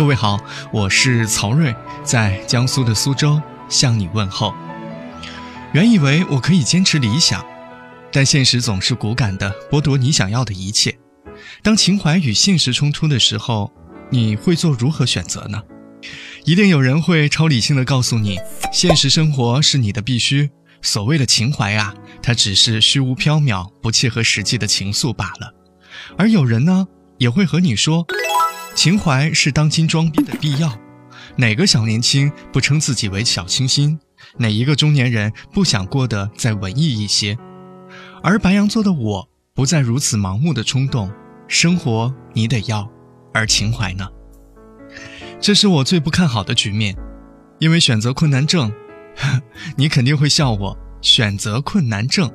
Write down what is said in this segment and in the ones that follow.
各位好，我是曹睿，在江苏的苏州向你问候。原以为我可以坚持理想，但现实总是骨感的剥夺你想要的一切。当情怀与现实冲突的时候，你会做如何选择呢？一定有人会超理性的告诉你，现实生活是你的必须，所谓的情怀啊，它只是虚无缥缈、不切合实际的情愫罢了。而有人呢，也会和你说，情怀是当今装逼的必要。哪个小年轻不称自己为小清新？哪一个中年人不想过得再文艺一些？而白羊座的我，不再如此盲目的冲动。生活你得要，而情怀呢？这是我最不看好的局面，因为选择困难症。你肯定会笑我，选择困难症，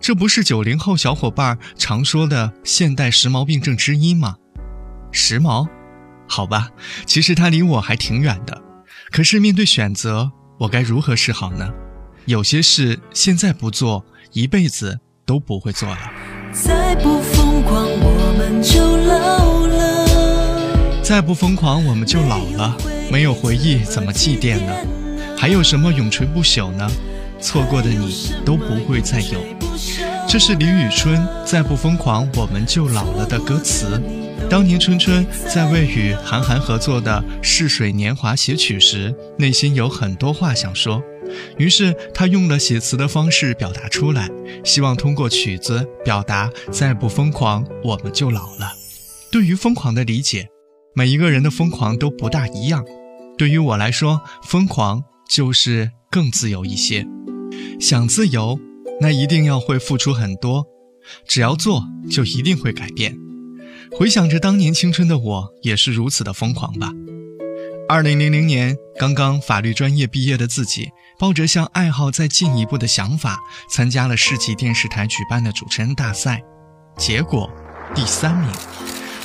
这不是九零后小伙伴常说的现代时髦病症之一吗？时髦？好吧，其实他离我还挺远的。可是面对选择，我该如何是好呢？有些事现在不做，一辈子都不会做了。再不疯狂，我们就老了。再不疯狂，我们就老了。没有回忆，怎么祭奠呢？还有什么永垂不朽呢？错过的你都不会再有。这是李宇春《再不疯狂，我们就老了》的歌词。当年春春在为与韩寒合作的《逝水年华》写曲时，内心有很多话想说，于是他用了写词的方式表达出来，希望通过曲子表达“再不疯狂，我们就老了”。对于疯狂的理解，每一个人的疯狂都不大一样。对于我来说，疯狂就是更自由一些。想自由，那一定要会付出很多，只要做，就一定会改变。回想着当年青春的我，也是如此的疯狂吧。二零零零年，刚刚法律专业毕业的自己，抱着向爱好再进一步的想法，参加了市级电视台举办的主持人大赛，结果第三名。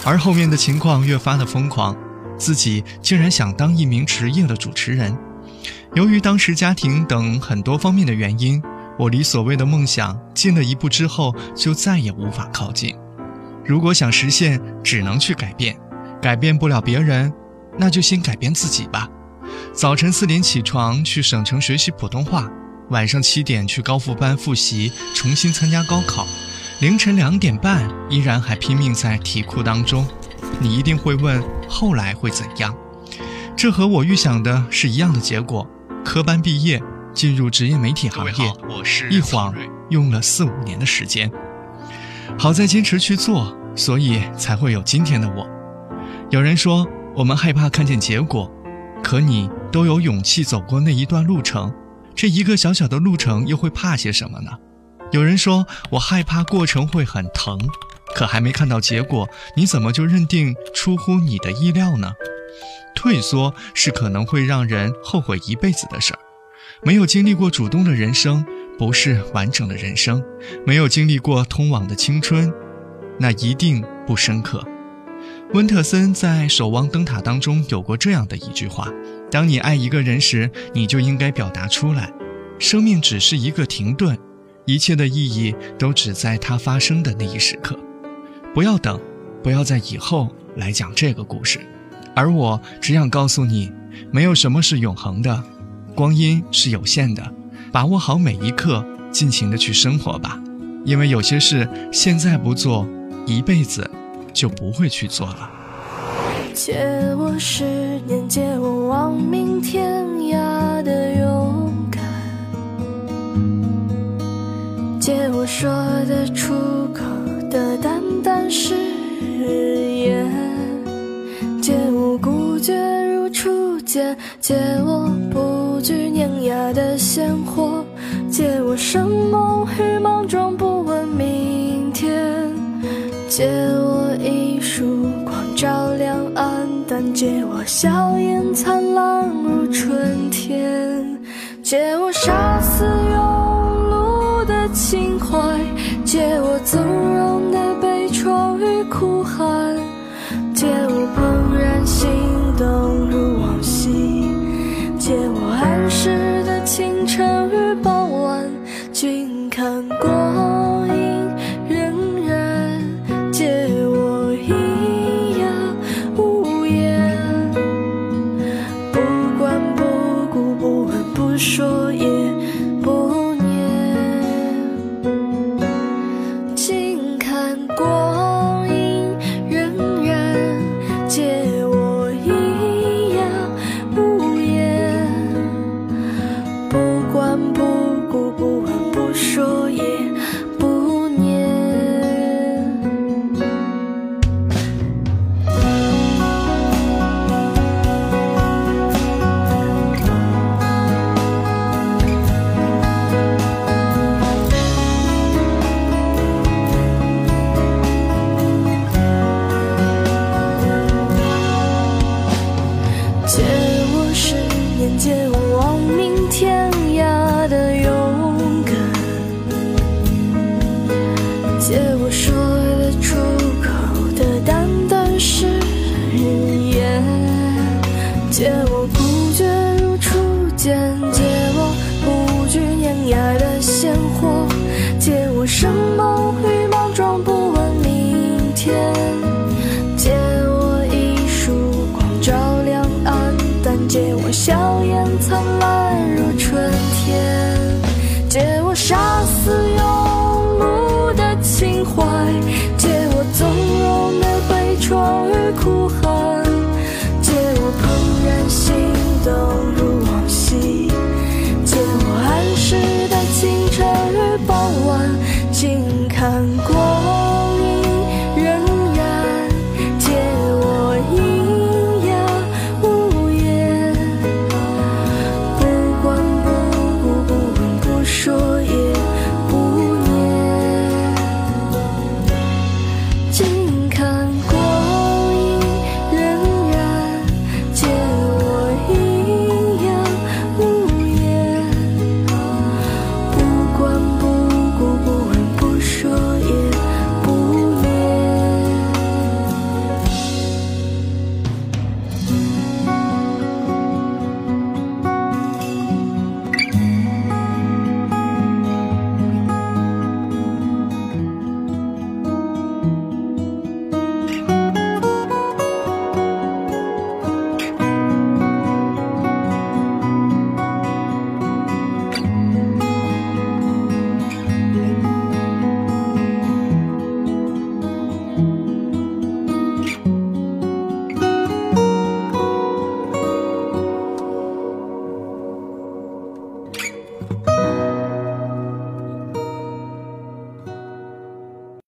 而后面的情况越发的疯狂，自己竟然想当一名职业的主持人。由于当时家庭等很多方面的原因，我离所谓的梦想近了一步之后，就再也无法靠近。如果想实现，只能去改变，改变不了别人，那就先改变自己吧。早晨四点起床去省城学习普通话，晚上七点去高复班复习，重新参加高考，凌晨两点半依然还拼命在题库当中。你一定会问，后来会怎样？这和我预想的是一样的结果，科班毕业，进入职业媒体行业，一晃用了四五年的时间。好在坚持去做，所以才会有今天的我。有人说我们害怕看见结果，可你都有勇气走过那一段路程，这一个小小的路程又会怕些什么呢？有人说我害怕过程会很疼，可还没看到结果，你怎么就认定出乎你的意料呢？退缩是可能会让人后悔一辈子的事儿，没有经历过主动的人生。不是完整的人生，没有经历过通往的青春，那一定不深刻。温特森在《守望灯塔》当中有过这样的一句话：当你爱一个人时，你就应该表达出来。生命只是一个停顿，一切的意义都只在它发生的那一时刻。不要等，不要在以后来讲这个故事。而我只想告诉你，没有什么是永恒的，光阴是有限的。把握好每一刻，尽情的去生活吧，因为有些事现在不做，一辈子就不会去做了。借我十年，借我亡命天涯的勇敢，借我说得出口的淡淡誓言，借我孤绝如初见，借我不雅的鲜活，借我生猛与莽撞，不问明天。借我一束光照亮暗淡，借我笑颜灿烂如春天。借我杀死庸碌的情怀，借我纵容的悲怆与哭喊，